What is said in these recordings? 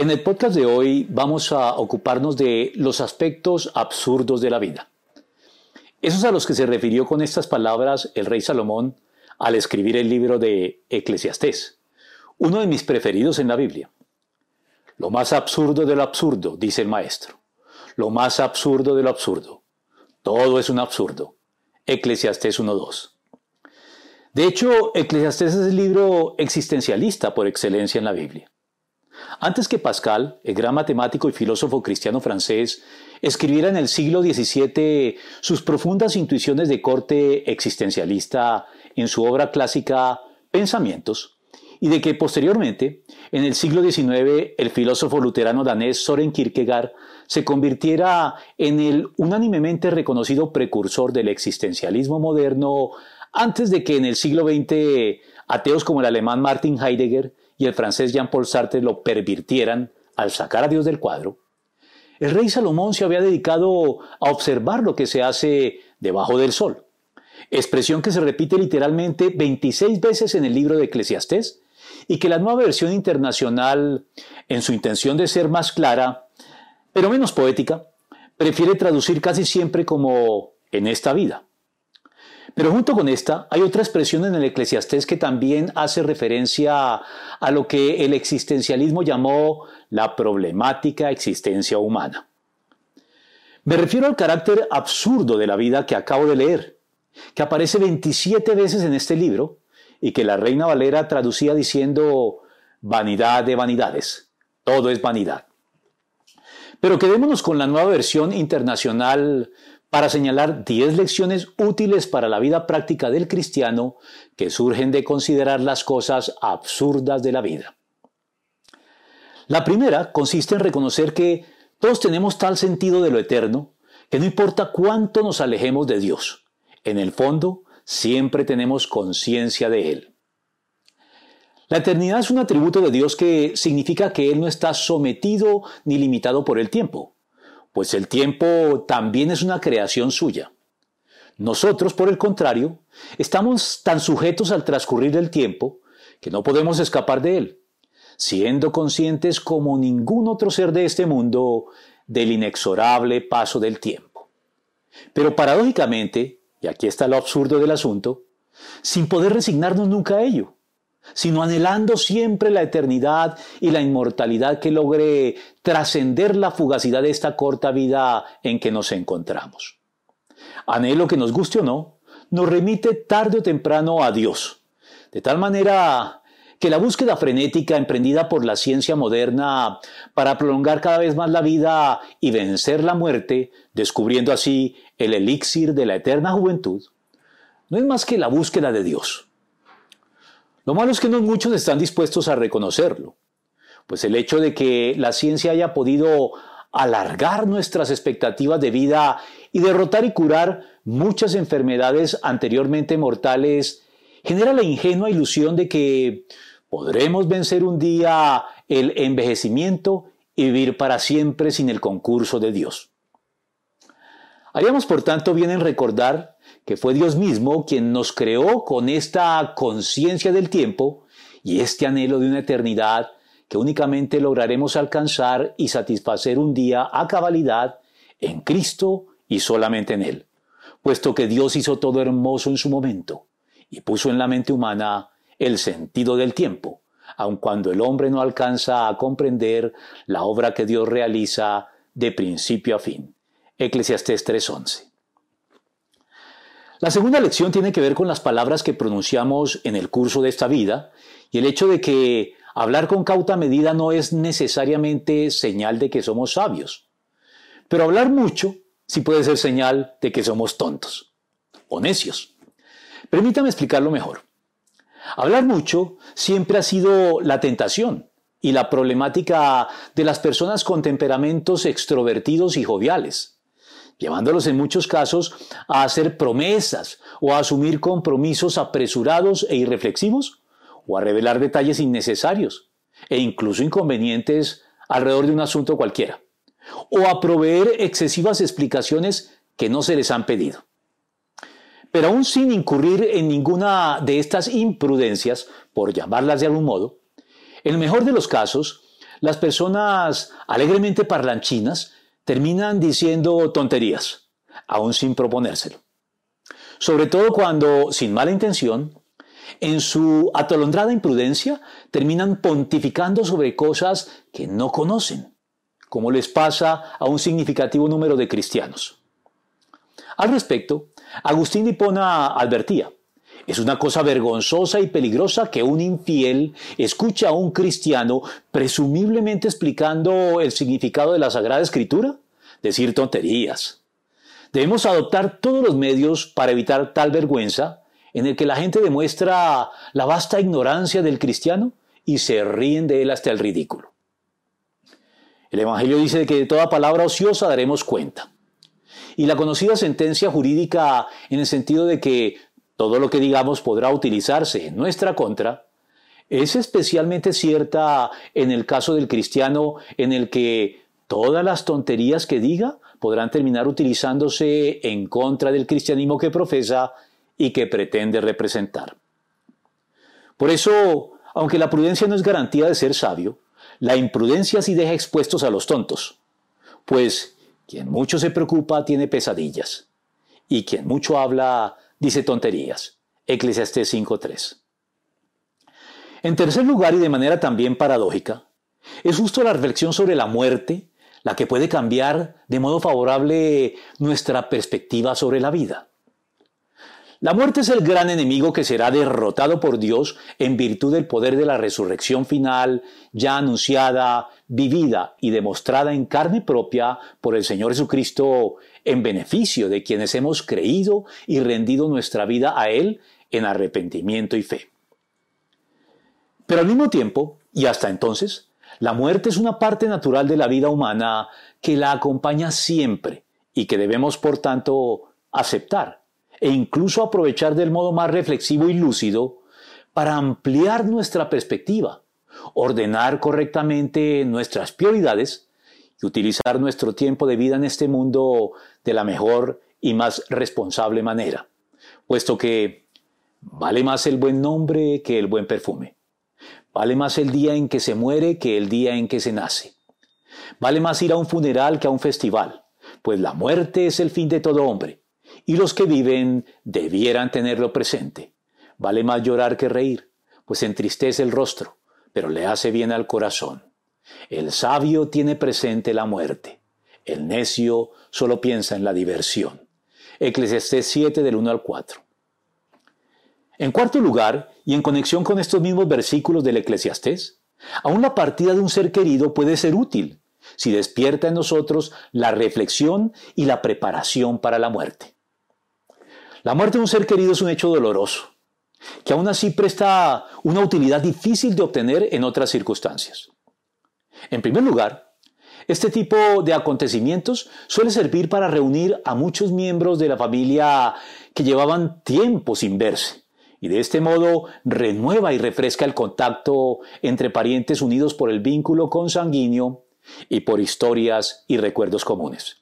En el podcast de hoy vamos a ocuparnos de los aspectos absurdos de la vida. Esos a los que se refirió con estas palabras el rey Salomón al escribir el libro de Eclesiastés, uno de mis preferidos en la Biblia. Lo más absurdo de lo absurdo, dice el maestro. Lo más absurdo de lo absurdo. Todo es un absurdo. Eclesiastés 1.2. De hecho, Eclesiastés es el libro existencialista por excelencia en la Biblia. Antes que Pascal, el gran matemático y filósofo cristiano francés, escribiera en el siglo XVII sus profundas intuiciones de corte existencialista en su obra clásica Pensamientos, y de que posteriormente, en el siglo XIX, el filósofo luterano danés Soren Kierkegaard se convirtiera en el unánimemente reconocido precursor del existencialismo moderno antes de que en el siglo XX ateos como el alemán Martin Heidegger y el francés Jean-Paul Sartre lo pervirtieran al sacar a Dios del cuadro, el rey Salomón se había dedicado a observar lo que se hace debajo del sol, expresión que se repite literalmente 26 veces en el libro de Eclesiastés y que la nueva versión internacional, en su intención de ser más clara, pero menos poética, prefiere traducir casi siempre como en esta vida. Pero junto con esta hay otra expresión en el eclesiastés que también hace referencia a lo que el existencialismo llamó la problemática existencia humana. Me refiero al carácter absurdo de la vida que acabo de leer, que aparece 27 veces en este libro y que la Reina Valera traducía diciendo vanidad de vanidades, todo es vanidad. Pero quedémonos con la nueva versión internacional para señalar 10 lecciones útiles para la vida práctica del cristiano que surgen de considerar las cosas absurdas de la vida. La primera consiste en reconocer que todos tenemos tal sentido de lo eterno que no importa cuánto nos alejemos de Dios, en el fondo siempre tenemos conciencia de Él. La eternidad es un atributo de Dios que significa que Él no está sometido ni limitado por el tiempo pues el tiempo también es una creación suya. Nosotros, por el contrario, estamos tan sujetos al transcurrir del tiempo que no podemos escapar de él, siendo conscientes como ningún otro ser de este mundo del inexorable paso del tiempo. Pero paradójicamente, y aquí está lo absurdo del asunto, sin poder resignarnos nunca a ello, sino anhelando siempre la eternidad y la inmortalidad que logre trascender la fugacidad de esta corta vida en que nos encontramos. Anhelo que nos guste o no, nos remite tarde o temprano a Dios, de tal manera que la búsqueda frenética emprendida por la ciencia moderna para prolongar cada vez más la vida y vencer la muerte, descubriendo así el elixir de la eterna juventud, no es más que la búsqueda de Dios lo malo es que no muchos están dispuestos a reconocerlo, pues el hecho de que la ciencia haya podido alargar nuestras expectativas de vida y derrotar y curar muchas enfermedades anteriormente mortales genera la ingenua ilusión de que podremos vencer un día el envejecimiento y vivir para siempre sin el concurso de Dios. Haríamos por tanto bien en recordar que fue Dios mismo quien nos creó con esta conciencia del tiempo y este anhelo de una eternidad que únicamente lograremos alcanzar y satisfacer un día a cabalidad en Cristo y solamente en Él, puesto que Dios hizo todo hermoso en su momento y puso en la mente humana el sentido del tiempo, aun cuando el hombre no alcanza a comprender la obra que Dios realiza de principio a fin. Eclesiastés 3:11. La segunda lección tiene que ver con las palabras que pronunciamos en el curso de esta vida y el hecho de que hablar con cauta medida no es necesariamente señal de que somos sabios. Pero hablar mucho sí puede ser señal de que somos tontos o necios. Permítame explicarlo mejor. Hablar mucho siempre ha sido la tentación, y la problemática de las personas con temperamentos extrovertidos y joviales, llevándolos en muchos casos a hacer promesas o a asumir compromisos apresurados e irreflexivos o a revelar detalles innecesarios e incluso inconvenientes alrededor de un asunto cualquiera, o a proveer excesivas explicaciones que no se les han pedido. Pero aún sin incurrir en ninguna de estas imprudencias, por llamarlas de algún modo, en el mejor de los casos, las personas alegremente parlanchinas terminan diciendo tonterías, aún sin proponérselo. Sobre todo cuando, sin mala intención, en su atolondrada imprudencia terminan pontificando sobre cosas que no conocen, como les pasa a un significativo número de cristianos. Al respecto, Agustín de advertía, es una cosa vergonzosa y peligrosa que un infiel escuche a un cristiano presumiblemente explicando el significado de la Sagrada Escritura, decir tonterías. Debemos adoptar todos los medios para evitar tal vergüenza en el que la gente demuestra la vasta ignorancia del cristiano y se ríen de él hasta el ridículo. El Evangelio dice que de toda palabra ociosa daremos cuenta. Y la conocida sentencia jurídica en el sentido de que todo lo que digamos podrá utilizarse en nuestra contra, es especialmente cierta en el caso del cristiano en el que todas las tonterías que diga podrán terminar utilizándose en contra del cristianismo que profesa y que pretende representar. Por eso, aunque la prudencia no es garantía de ser sabio, la imprudencia sí deja expuestos a los tontos, pues quien mucho se preocupa tiene pesadillas, y quien mucho habla dice tonterías. Eclesiastés 5.3. En tercer lugar, y de manera también paradójica, es justo la reflexión sobre la muerte la que puede cambiar de modo favorable nuestra perspectiva sobre la vida. La muerte es el gran enemigo que será derrotado por Dios en virtud del poder de la resurrección final, ya anunciada, vivida y demostrada en carne propia por el Señor Jesucristo en beneficio de quienes hemos creído y rendido nuestra vida a Él en arrepentimiento y fe. Pero al mismo tiempo, y hasta entonces, la muerte es una parte natural de la vida humana que la acompaña siempre y que debemos, por tanto, aceptar e incluso aprovechar del modo más reflexivo y lúcido para ampliar nuestra perspectiva, ordenar correctamente nuestras prioridades y utilizar nuestro tiempo de vida en este mundo de la mejor y más responsable manera, puesto que vale más el buen nombre que el buen perfume. Vale más el día en que se muere que el día en que se nace. Vale más ir a un funeral que a un festival, pues la muerte es el fin de todo hombre y los que viven debieran tenerlo presente. Vale más llorar que reír, pues entristece el rostro, pero le hace bien al corazón. El sabio tiene presente la muerte, el necio solo piensa en la diversión. Eclesiastés 7 del 1 al 4. En cuarto lugar, y en conexión con estos mismos versículos del Eclesiastés, aún la partida de un ser querido puede ser útil si despierta en nosotros la reflexión y la preparación para la muerte. La muerte de un ser querido es un hecho doloroso, que aún así presta una utilidad difícil de obtener en otras circunstancias. En primer lugar, este tipo de acontecimientos suele servir para reunir a muchos miembros de la familia que llevaban tiempo sin verse, y de este modo renueva y refresca el contacto entre parientes unidos por el vínculo consanguíneo y por historias y recuerdos comunes.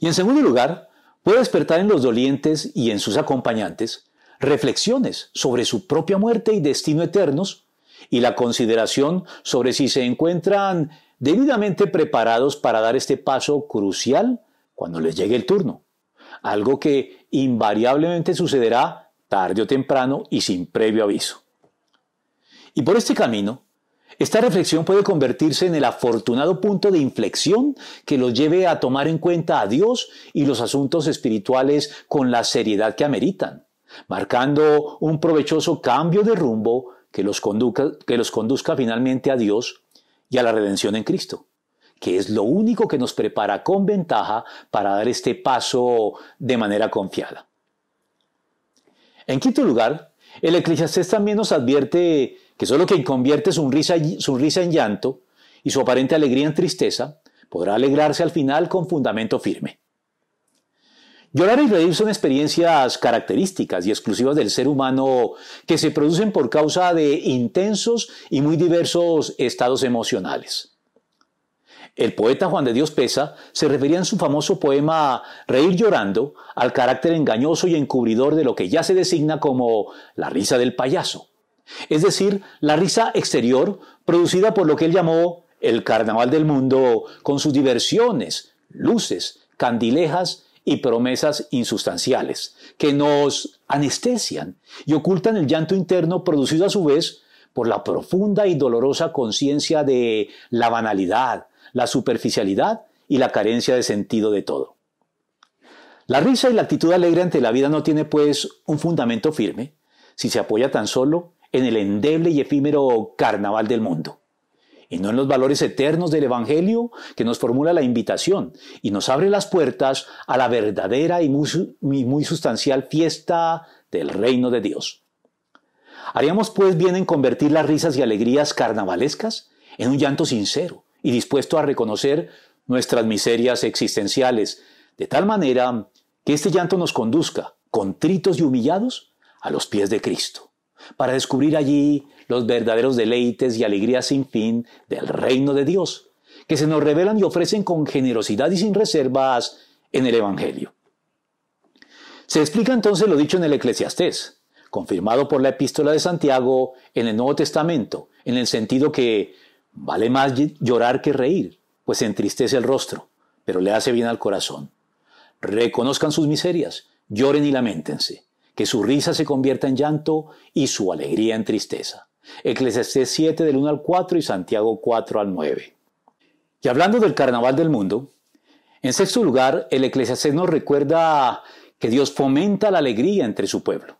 Y en segundo lugar, puede despertar en los dolientes y en sus acompañantes reflexiones sobre su propia muerte y destino eternos y la consideración sobre si se encuentran debidamente preparados para dar este paso crucial cuando les llegue el turno, algo que invariablemente sucederá tarde o temprano y sin previo aviso. Y por este camino, esta reflexión puede convertirse en el afortunado punto de inflexión que los lleve a tomar en cuenta a Dios y los asuntos espirituales con la seriedad que ameritan, marcando un provechoso cambio de rumbo que los, conduzca, que los conduzca finalmente a Dios y a la redención en Cristo, que es lo único que nos prepara con ventaja para dar este paso de manera confiada. En quinto lugar, el Eclesiastés también nos advierte que solo quien convierte su risa, su risa en llanto y su aparente alegría en tristeza podrá alegrarse al final con fundamento firme. Llorar y reír son experiencias características y exclusivas del ser humano que se producen por causa de intensos y muy diversos estados emocionales. El poeta Juan de Dios Pesa se refería en su famoso poema Reír llorando al carácter engañoso y encubridor de lo que ya se designa como la risa del payaso, es decir, la risa exterior producida por lo que él llamó el carnaval del mundo con sus diversiones, luces, candilejas y promesas insustanciales, que nos anestesian y ocultan el llanto interno producido a su vez por la profunda y dolorosa conciencia de la banalidad, la superficialidad y la carencia de sentido de todo. La risa y la actitud alegre ante la vida no tiene pues un fundamento firme si se apoya tan solo en el endeble y efímero carnaval del mundo y no en los valores eternos del Evangelio que nos formula la invitación y nos abre las puertas a la verdadera y muy, sustancial fiesta del reino de Dios. Haríamos pues bien en convertir las risas y alegrías carnavalescas en un llanto sincero y dispuesto a reconocer nuestras miserias existenciales, de tal manera que este llanto nos conduzca, contritos y humillados, a los pies de Cristo, para descubrir allí los verdaderos deleites y alegrías sin fin del reino de Dios, que se nos revelan y ofrecen con generosidad y sin reservas en el Evangelio. Se explica entonces lo dicho en el Eclesiastés, confirmado por la epístola de Santiago en el Nuevo Testamento, en el sentido que vale más llorar que reír, pues entristece el rostro, pero le hace bien al corazón. Reconozcan sus miserias, lloren y lamentense, que su risa se convierta en llanto y su alegría en tristeza. Eclesiastés 7 del 1 al 4 y Santiago 4 al 9. Y hablando del carnaval del mundo, en sexto lugar, el Eclesiastés nos recuerda que Dios fomenta la alegría entre su pueblo,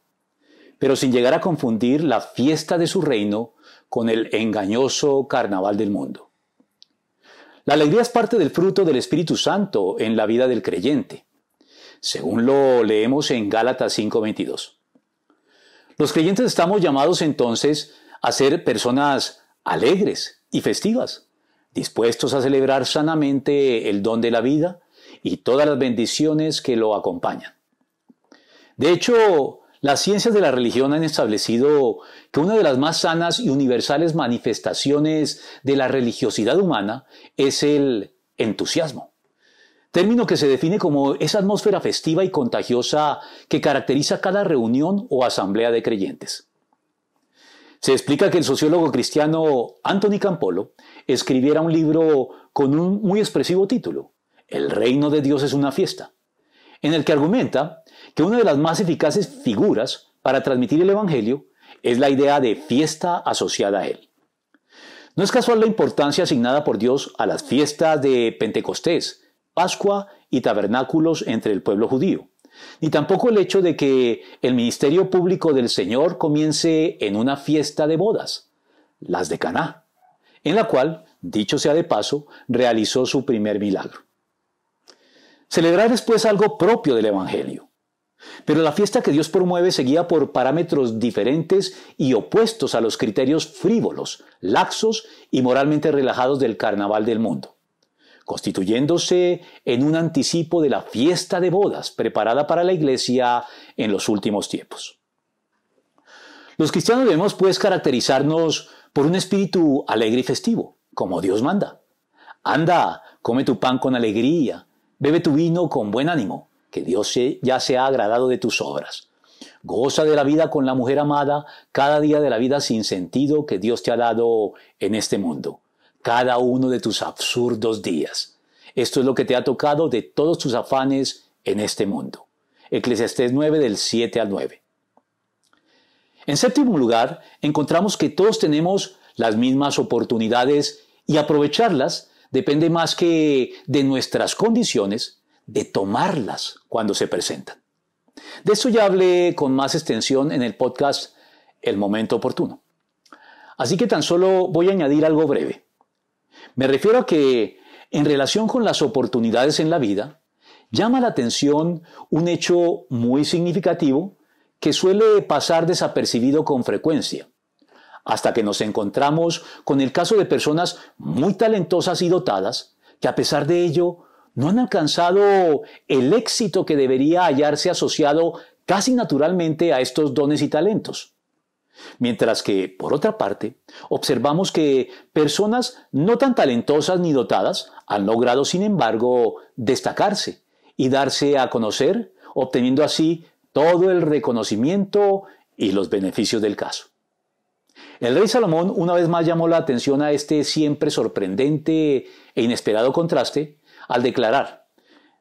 pero sin llegar a confundir la fiesta de su reino con el engañoso carnaval del mundo. La alegría es parte del fruto del Espíritu Santo en la vida del creyente, según lo leemos en Gálatas 5:22. Los creyentes estamos llamados entonces a ser personas alegres y festivas, dispuestos a celebrar sanamente el don de la vida y todas las bendiciones que lo acompañan. De hecho, las ciencias de la religión han establecido que una de las más sanas y universales manifestaciones de la religiosidad humana es el entusiasmo, término que se define como esa atmósfera festiva y contagiosa que caracteriza cada reunión o asamblea de creyentes. Se explica que el sociólogo cristiano Anthony Campolo escribiera un libro con un muy expresivo título, El reino de Dios es una fiesta, en el que argumenta que una de las más eficaces figuras para transmitir el Evangelio es la idea de fiesta asociada a él. No es casual la importancia asignada por Dios a las fiestas de Pentecostés, Pascua y tabernáculos entre el pueblo judío ni tampoco el hecho de que el ministerio público del Señor comience en una fiesta de bodas, las de Caná, en la cual, dicho sea de paso, realizó su primer milagro. Celebrar es pues algo propio del Evangelio. Pero la fiesta que Dios promueve seguía por parámetros diferentes y opuestos a los criterios frívolos, laxos y moralmente relajados del carnaval del mundo constituyéndose en un anticipo de la fiesta de bodas preparada para la iglesia en los últimos tiempos. Los cristianos debemos pues caracterizarnos por un espíritu alegre y festivo, como Dios manda. Anda, come tu pan con alegría, bebe tu vino con buen ánimo, que Dios ya se ha agradado de tus obras. Goza de la vida con la mujer amada, cada día de la vida sin sentido que Dios te ha dado en este mundo cada uno de tus absurdos días. Esto es lo que te ha tocado de todos tus afanes en este mundo. Eclesiastés 9 del 7 al 9. En séptimo lugar, encontramos que todos tenemos las mismas oportunidades y aprovecharlas depende más que de nuestras condiciones, de tomarlas cuando se presentan. De esto ya hablé con más extensión en el podcast El Momento Oportuno. Así que tan solo voy a añadir algo breve. Me refiero a que, en relación con las oportunidades en la vida, llama la atención un hecho muy significativo que suele pasar desapercibido con frecuencia, hasta que nos encontramos con el caso de personas muy talentosas y dotadas, que a pesar de ello no han alcanzado el éxito que debería hallarse asociado casi naturalmente a estos dones y talentos. Mientras que, por otra parte, observamos que personas no tan talentosas ni dotadas han logrado, sin embargo, destacarse y darse a conocer, obteniendo así todo el reconocimiento y los beneficios del caso. El rey Salomón una vez más llamó la atención a este siempre sorprendente e inesperado contraste al declarar,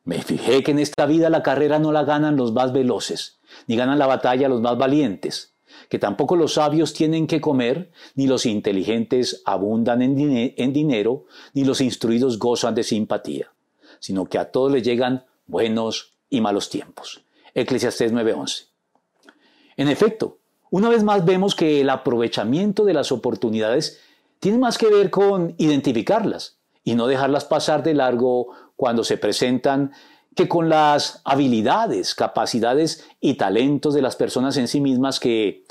me fijé que en esta vida la carrera no la ganan los más veloces, ni ganan la batalla los más valientes, que tampoco los sabios tienen que comer, ni los inteligentes abundan en, en dinero, ni los instruidos gozan de simpatía, sino que a todos les llegan buenos y malos tiempos. Eclesiastés 9:11. En efecto, una vez más vemos que el aprovechamiento de las oportunidades tiene más que ver con identificarlas y no dejarlas pasar de largo cuando se presentan que con las habilidades, capacidades y talentos de las personas en sí mismas que,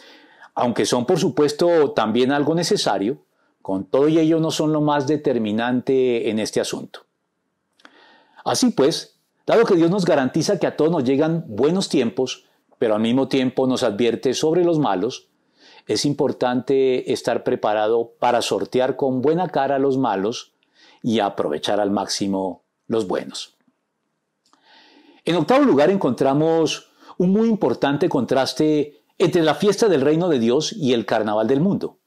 aunque son por supuesto también algo necesario, con todo ello no son lo más determinante en este asunto. Así pues, dado que Dios nos garantiza que a todos nos llegan buenos tiempos, pero al mismo tiempo nos advierte sobre los malos, es importante estar preparado para sortear con buena cara los malos y aprovechar al máximo los buenos. En octavo lugar encontramos un muy importante contraste entre la fiesta del reino de Dios y el carnaval del mundo,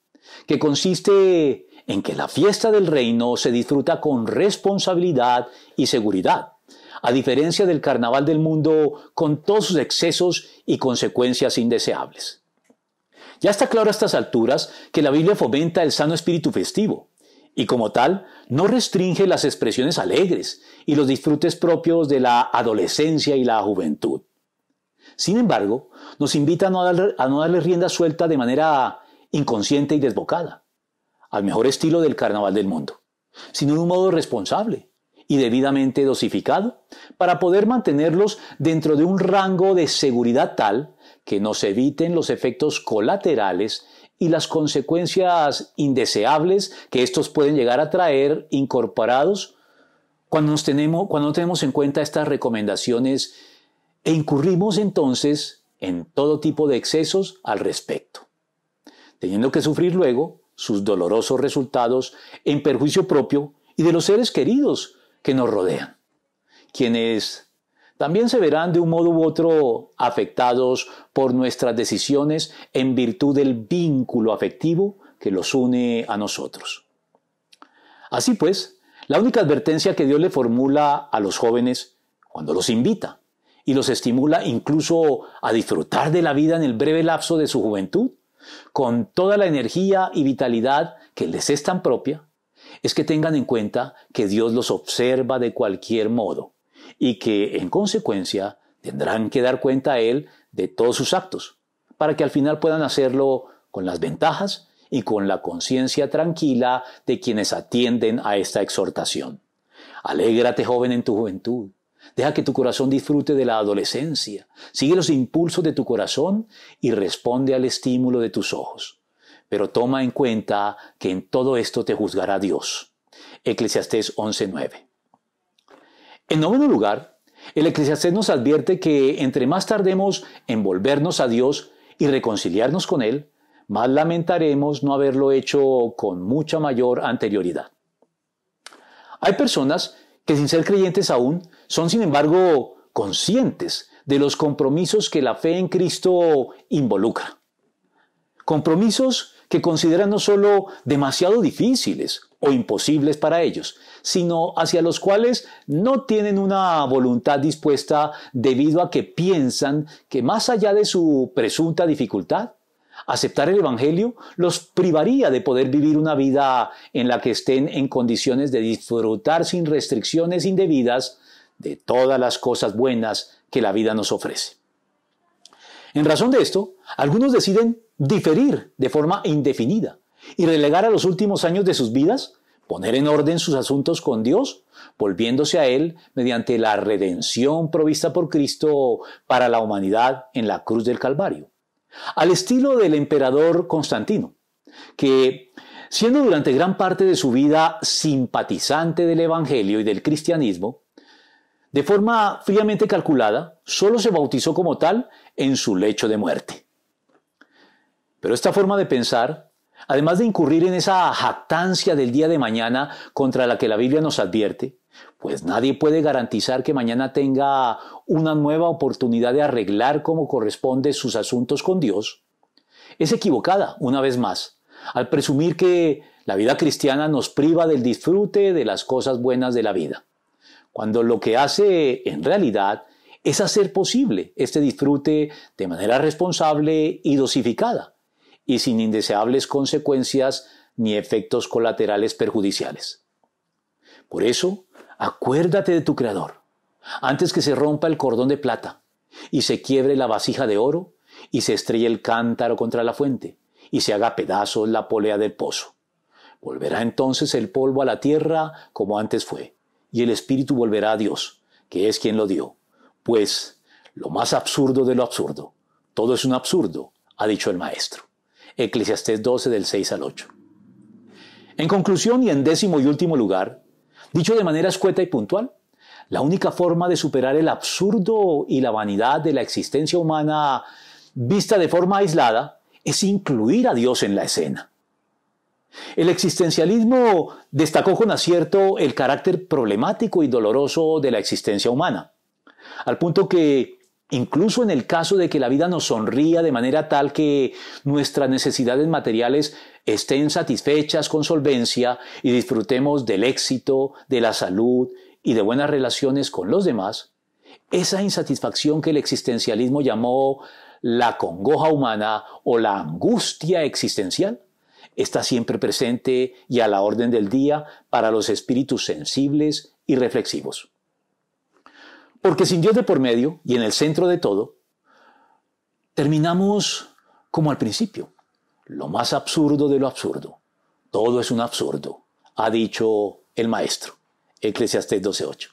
que consiste en que la fiesta del reino se disfruta con responsabilidad y seguridad, a diferencia del carnaval del mundo con todos sus excesos y consecuencias indeseables. Ya está claro a estas alturas que la Biblia fomenta el sano espíritu festivo, y como tal no restringe las expresiones alegres y los disfrutes propios de la adolescencia y la juventud. Sin embargo, nos invita a no, darle, rienda suelta de manera inconsciente y desbocada, al mejor estilo del carnaval del mundo, sino de un modo responsable, y debidamente dosificado para poder mantenerlos dentro de un rango de seguridad tal que nos eviten los efectos colaterales y las consecuencias indeseables que estos pueden llegar a traer incorporados cuando, nos tenemos, cuando no tenemos en cuenta estas recomendaciones e incurrimos entonces en todo tipo de excesos al respecto, teniendo que sufrir luego sus dolorosos resultados en perjuicio propio y de los seres queridos que nos rodean, quienes también se verán de un modo u otro afectados por nuestras decisiones en virtud del vínculo afectivo que los une a nosotros. Así pues, la única advertencia que Dios le formula a los jóvenes cuando los invita y los estimula incluso a disfrutar de la vida en el breve lapso de su juventud, con toda la energía y vitalidad que les es tan propia, es que tengan en cuenta que Dios los observa de cualquier modo y que, en consecuencia, tendrán que dar cuenta a Él de todos sus actos, para que al final puedan hacerlo con las ventajas y con la conciencia tranquila de quienes atienden a esta exhortación. Alégrate joven en tu juventud. Deja que tu corazón disfrute de la adolescencia. Sigue los impulsos de tu corazón y responde al estímulo de tus ojos pero toma en cuenta que en todo esto te juzgará Dios. Eclesiastés 11:9. En noveno lugar, el Eclesiastés nos advierte que entre más tardemos en volvernos a Dios y reconciliarnos con Él, más lamentaremos no haberlo hecho con mucha mayor anterioridad. Hay personas que sin ser creyentes aún son sin embargo conscientes de los compromisos que la fe en Cristo involucra. Compromisos que consideran no solo demasiado difíciles o imposibles para ellos, sino hacia los cuales no tienen una voluntad dispuesta debido a que piensan que más allá de su presunta dificultad, aceptar el Evangelio los privaría de poder vivir una vida en la que estén en condiciones de disfrutar sin restricciones indebidas de todas las cosas buenas que la vida nos ofrece. En razón de esto, algunos deciden diferir de forma indefinida y relegar a los últimos años de sus vidas, poner en orden sus asuntos con Dios, volviéndose a Él mediante la redención provista por Cristo para la humanidad en la cruz del Calvario. Al estilo del emperador Constantino, que, siendo durante gran parte de su vida simpatizante del Evangelio y del cristianismo, de forma fríamente calculada, solo se bautizó como tal en su lecho de muerte. Pero esta forma de pensar, además de incurrir en esa jactancia del día de mañana contra la que la Biblia nos advierte, pues nadie puede garantizar que mañana tenga una nueva oportunidad de arreglar como corresponde sus asuntos con Dios, es equivocada, una vez más, al presumir que la vida cristiana nos priva del disfrute de las cosas buenas de la vida, cuando lo que hace en realidad es hacer posible este disfrute de manera responsable y dosificada, y sin indeseables consecuencias ni efectos colaterales perjudiciales. Por eso, acuérdate de tu Creador, antes que se rompa el cordón de plata y se quiebre la vasija de oro y se estrelle el cántaro contra la fuente y se haga pedazos la polea del pozo. Volverá entonces el polvo a la tierra como antes fue, y el espíritu volverá a Dios, que es quien lo dio. Pues lo más absurdo de lo absurdo, todo es un absurdo, ha dicho el maestro. Eclesiastés 12 del 6 al 8. En conclusión y en décimo y último lugar, dicho de manera escueta y puntual, la única forma de superar el absurdo y la vanidad de la existencia humana vista de forma aislada es incluir a Dios en la escena. El existencialismo destacó con acierto el carácter problemático y doloroso de la existencia humana, al punto que incluso en el caso de que la vida nos sonría de manera tal que nuestras necesidades materiales estén satisfechas con solvencia y disfrutemos del éxito, de la salud y de buenas relaciones con los demás, esa insatisfacción que el existencialismo llamó la congoja humana o la angustia existencial está siempre presente y a la orden del día para los espíritus sensibles y reflexivos. Porque sin Dios de por medio y en el centro de todo, terminamos como al principio, lo más absurdo de lo absurdo. Todo es un absurdo, ha dicho el maestro, Eclesiastés 12.8.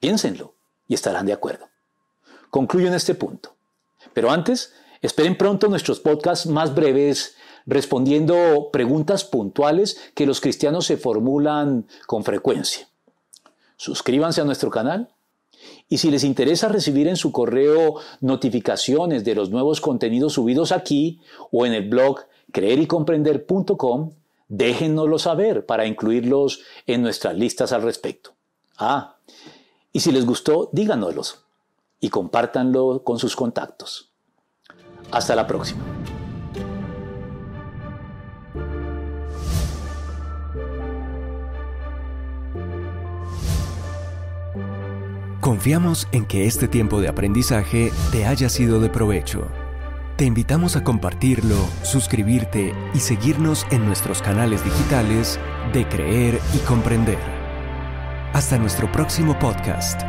Piénsenlo y estarán de acuerdo. Concluyo en este punto. Pero antes, esperen pronto nuestros podcasts más breves respondiendo preguntas puntuales que los cristianos se formulan con frecuencia. Suscríbanse a nuestro canal y si les interesa recibir en su correo notificaciones de los nuevos contenidos subidos aquí o en el blog creerycomprender.com, déjennoslo saber para incluirlos en nuestras listas al respecto. Ah, y si les gustó, díganoslo y compártanlo con sus contactos. Hasta la próxima. Confiamos en que este tiempo de aprendizaje te haya sido de provecho. Te invitamos a compartirlo, suscribirte y seguirnos en nuestros canales digitales de Creer y Comprender. Hasta nuestro próximo podcast.